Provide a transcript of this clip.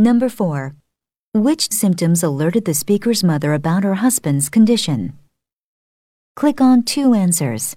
Number 4. Which symptoms alerted the speaker's mother about her husband's condition? Click on two answers.